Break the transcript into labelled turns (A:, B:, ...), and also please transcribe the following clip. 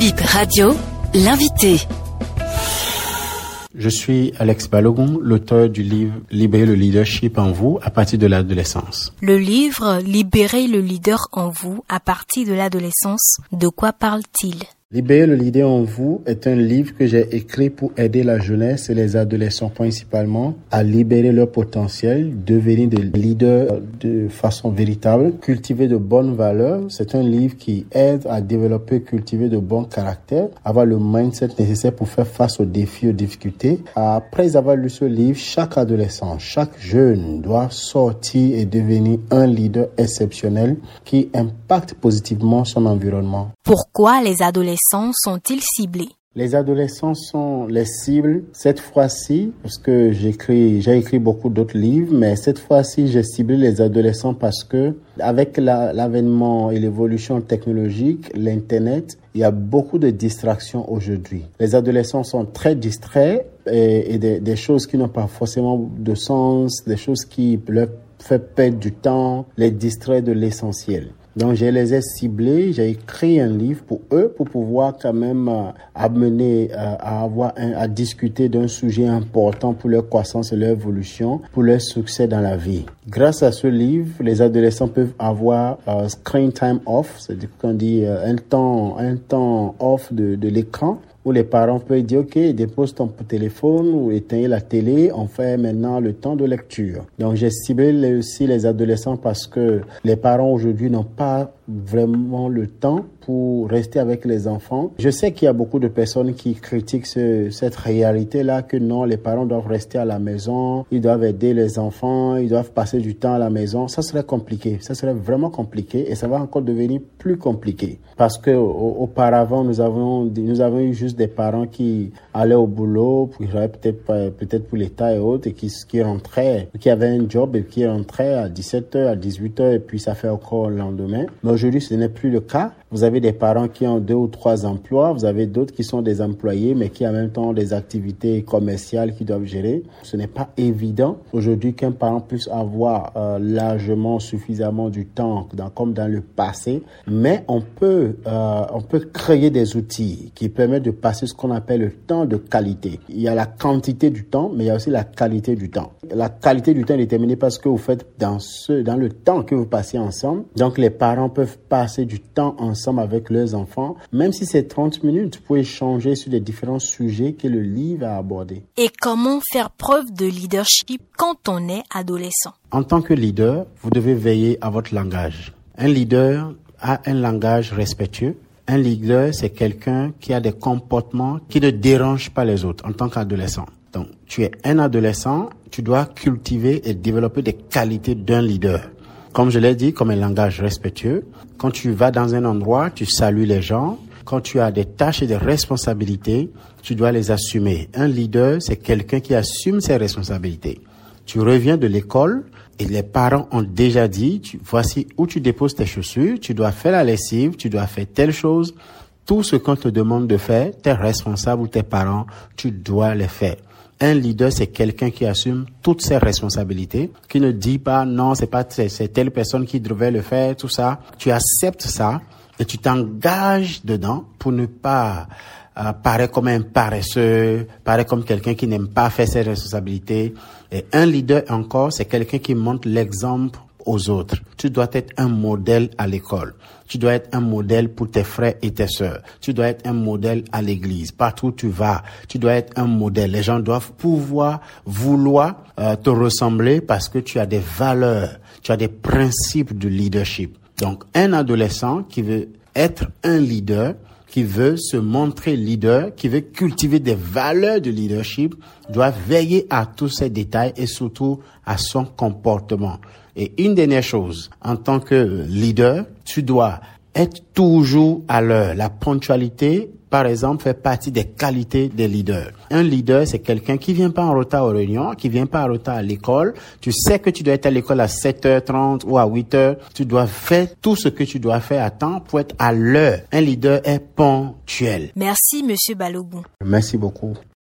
A: Bip Radio, l'invité.
B: Je suis Alex Balogun, l'auteur du livre Libérer le leadership en vous à partir de l'adolescence.
C: Le livre Libérer le leader en vous à partir de l'adolescence, de quoi parle-t-il?
B: Libérer le leader en vous est un livre que j'ai écrit pour aider la jeunesse et les adolescents principalement à libérer leur potentiel, devenir des leaders de façon véritable, cultiver de bonnes valeurs. C'est un livre qui aide à développer, cultiver de bons caractères, avoir le mindset nécessaire pour faire face aux défis, aux difficultés. Après avoir lu ce livre, chaque adolescent, chaque jeune doit sortir et devenir un leader exceptionnel qui impacte positivement son environnement.
C: Pourquoi les adolescents sont-ils ciblés?
B: Les adolescents sont les cibles cette fois-ci parce que j'ai écrit beaucoup d'autres livres, mais cette fois-ci j'ai ciblé les adolescents parce que avec l'avènement et l'évolution technologique, l'internet, il y a beaucoup de distractions aujourd'hui. Les adolescents sont très distraits et, des, des choses qui n'ont pas forcément de sens, des choses qui leur font perdre du temps, les distraire de l'essentiel. Donc je les ai ciblés, j'ai écrit un livre pour eux pour pouvoir quand même euh, amener euh, à avoir à discuter d'un sujet important pour leur croissance et leur évolution, pour leur succès dans la vie. Grâce à ce livre, les adolescents peuvent avoir euh, screen time off, c'est-à-dire qu'on dit un temps un temps off de l'écran où les parents peuvent dire, OK, dépose ton téléphone ou éteins la télé, on fait maintenant le temps de lecture. Donc j'ai ciblé aussi les adolescents parce que les parents aujourd'hui n'ont pas vraiment le temps rester avec les enfants. Je sais qu'il y a beaucoup de personnes qui critiquent cette réalité-là, que non, les parents doivent rester à la maison, ils doivent aider les enfants, ils doivent passer du temps à la maison. Ça serait compliqué, ça serait vraiment compliqué et ça va encore devenir plus compliqué parce que auparavant nous avons nous avons eu juste des parents qui allaient au boulot, peut-être peut-être pour l'État et autres, et qui qui rentraient, qui avaient un job et qui rentraient à 17h, à 18h et puis ça fait encore le lendemain. Mais aujourd'hui, ce n'est plus le cas. Vous avez des parents qui ont deux ou trois emplois, vous avez d'autres qui sont des employés, mais qui en même temps ont des activités commerciales qu'ils doivent gérer. Ce n'est pas évident aujourd'hui qu'un parent puisse avoir euh, largement suffisamment du temps, comme dans le passé, mais on peut, euh, on peut créer des outils qui permettent de passer ce qu'on appelle le temps de qualité. Il y a la quantité du temps, mais il y a aussi la qualité du temps. La qualité du temps est déterminée par ce que vous faites dans ce, dans le temps que vous passez ensemble. Donc les parents peuvent passer du temps ensemble avec leurs enfants, même si c'est 30 minutes pour échanger sur les différents sujets que le livre a abordés.
C: Et comment faire preuve de leadership quand on est adolescent?
B: En tant que leader, vous devez veiller à votre langage. Un leader a un langage respectueux. Un leader, c'est quelqu'un qui a des comportements qui ne dérangent pas les autres en tant qu'adolescent. Donc, tu es un adolescent, tu dois cultiver et développer des qualités d'un leader. Comme je l'ai dit, comme un langage respectueux. Quand tu vas dans un endroit, tu salues les gens. Quand tu as des tâches et des responsabilités, tu dois les assumer. Un leader, c'est quelqu'un qui assume ses responsabilités. Tu reviens de l'école et les parents ont déjà dit, voici où tu déposes tes chaussures, tu dois faire la lessive, tu dois faire telle chose. Tout ce qu'on te demande de faire, tes responsables ou tes parents, tu dois les faire. Un leader, c'est quelqu'un qui assume toutes ses responsabilités, qui ne dit pas non, c'est pas c'est telle personne qui devrait le faire, tout ça. Tu acceptes ça et tu t'engages dedans pour ne pas euh, paraître comme un paresseux, paraître comme quelqu'un qui n'aime pas faire ses responsabilités. Et un leader encore, c'est quelqu'un qui montre l'exemple aux autres. Tu dois être un modèle à l'école. Tu dois être un modèle pour tes frères et tes sœurs. Tu dois être un modèle à l'église. Partout où tu vas, tu dois être un modèle. Les gens doivent pouvoir, vouloir euh, te ressembler parce que tu as des valeurs, tu as des principes de leadership. Donc, un adolescent qui veut être un leader, qui veut se montrer leader, qui veut cultiver des valeurs de leadership, doit veiller à tous ces détails et surtout à son comportement. Et une dernière chose, en tant que leader, tu dois être toujours à l'heure. La ponctualité, par exemple, fait partie des qualités des leaders. Un leader, c'est quelqu'un qui vient pas en retard aux réunions, qui vient pas en retard à l'école. Tu sais que tu dois être à l'école à 7h30 ou à 8h. Tu dois faire tout ce que tu dois faire à temps pour être à l'heure. Un leader est ponctuel.
C: Merci, monsieur Balogun.
B: Merci beaucoup.